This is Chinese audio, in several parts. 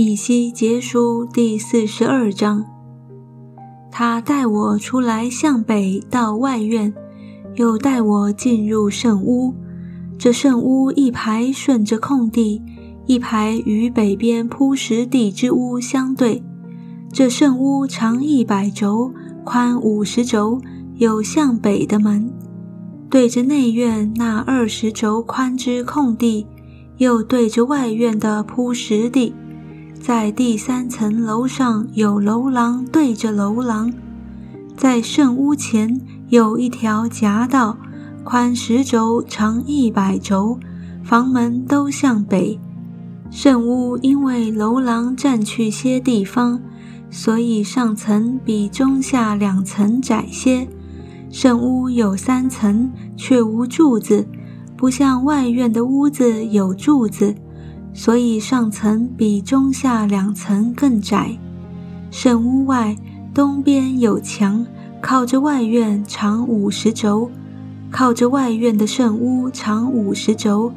以西结书第四十二章。他带我出来向北到外院，又带我进入圣屋。这圣屋一排顺着空地，一排与北边铺石地之屋相对。这圣屋长一百轴，宽五十轴，有向北的门，对着内院那二十轴宽之空地，又对着外院的铺石地。在第三层楼上有楼廊对着楼廊，在圣屋前有一条夹道，宽十轴，长一百轴，房门都向北。圣屋因为楼廊占去些地方，所以上层比中下两层窄些。圣屋有三层，却无柱子，不像外院的屋子有柱子。所以上层比中下两层更窄。圣屋外东边有墙，靠着外院长五十轴；靠着外院的圣屋长五十轴。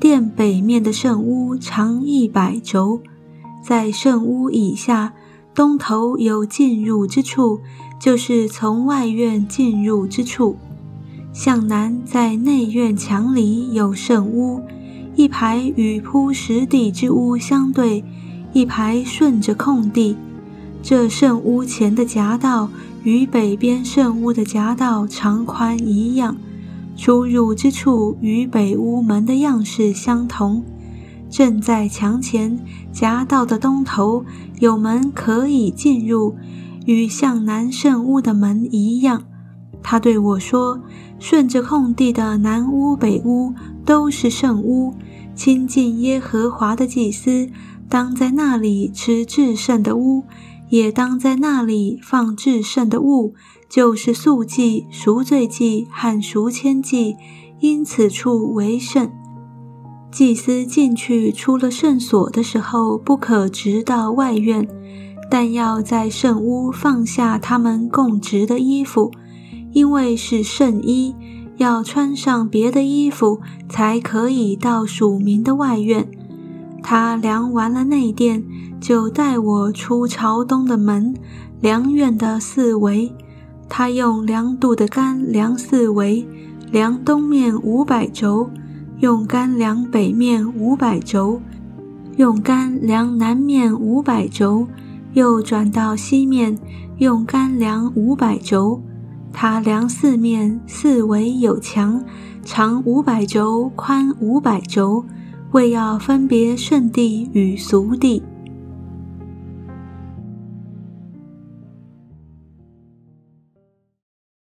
殿北面的圣屋长一百轴。在圣屋以下东头有进入之处，就是从外院进入之处。向南在内院墙里有圣屋。一排与铺石地之屋相对，一排顺着空地。这圣屋前的夹道与北边圣屋的夹道长宽一样，出入之处与北屋门的样式相同。正在墙前夹道的东头有门可以进入，与向南圣屋的门一样。他对我说：“顺着空地的南屋、北屋都是圣屋。亲近耶和华的祭司，当在那里吃至圣的屋，也当在那里放至圣的物，就是素祭、赎罪祭和赎愆祭，因此处为圣。祭司进去出了圣所的时候，不可直到外院，但要在圣屋放下他们供职的衣服。”因为是圣衣，要穿上别的衣服才可以到属民的外院。他量完了内殿，就带我出朝东的门，量院的四围。他用量度的杆量四围，量东面五百轴，用杆量北面五百轴，用杆量南面五百轴，又转到西面，用杆量五百轴。他量四面，四围有墙，长五百轴，宽五百轴，为要分别圣地与俗地。